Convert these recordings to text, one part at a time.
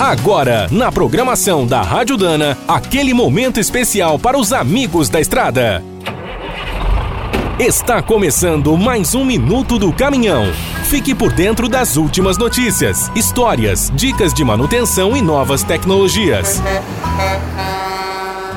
Agora, na programação da Rádio Dana, aquele momento especial para os amigos da estrada. Está começando mais um Minuto do Caminhão. Fique por dentro das últimas notícias, histórias, dicas de manutenção e novas tecnologias.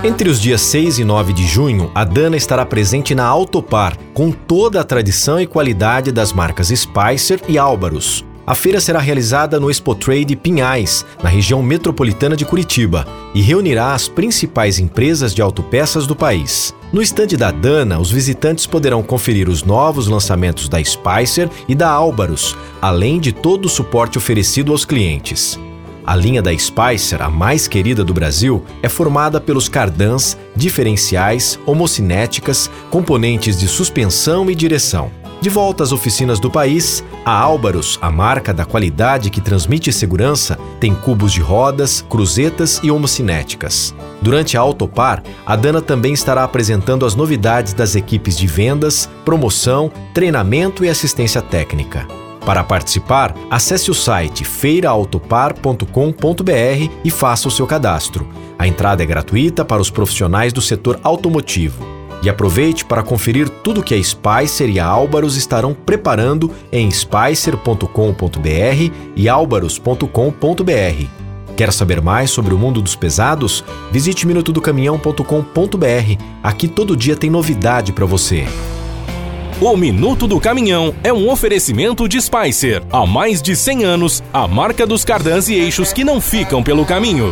Entre os dias 6 e 9 de junho, a Dana estará presente na Autopar, com toda a tradição e qualidade das marcas Spicer e Álvaros. A feira será realizada no Expo Trade Pinhais, na região metropolitana de Curitiba, e reunirá as principais empresas de autopeças do país. No estande da Dana, os visitantes poderão conferir os novos lançamentos da Spicer e da Álvaros, além de todo o suporte oferecido aos clientes. A linha da Spicer, a mais querida do Brasil, é formada pelos cardãs, diferenciais, homocinéticas, componentes de suspensão e direção. De volta às oficinas do país, a Álvaros, a marca da qualidade que transmite segurança, tem cubos de rodas, cruzetas e homocinéticas. Durante a Autopar, a Dana também estará apresentando as novidades das equipes de vendas, promoção, treinamento e assistência técnica. Para participar, acesse o site feiraautopar.com.br e faça o seu cadastro. A entrada é gratuita para os profissionais do setor automotivo. E aproveite para conferir tudo que a Spicer e a Álvaros estarão preparando em spicer.com.br e álvaros.com.br. Quer saber mais sobre o mundo dos pesados? Visite minutodocaminhão.com.br. Aqui todo dia tem novidade para você. O Minuto do Caminhão é um oferecimento de Spicer. Há mais de 100 anos, a marca dos cardãs e eixos que não ficam pelo caminho.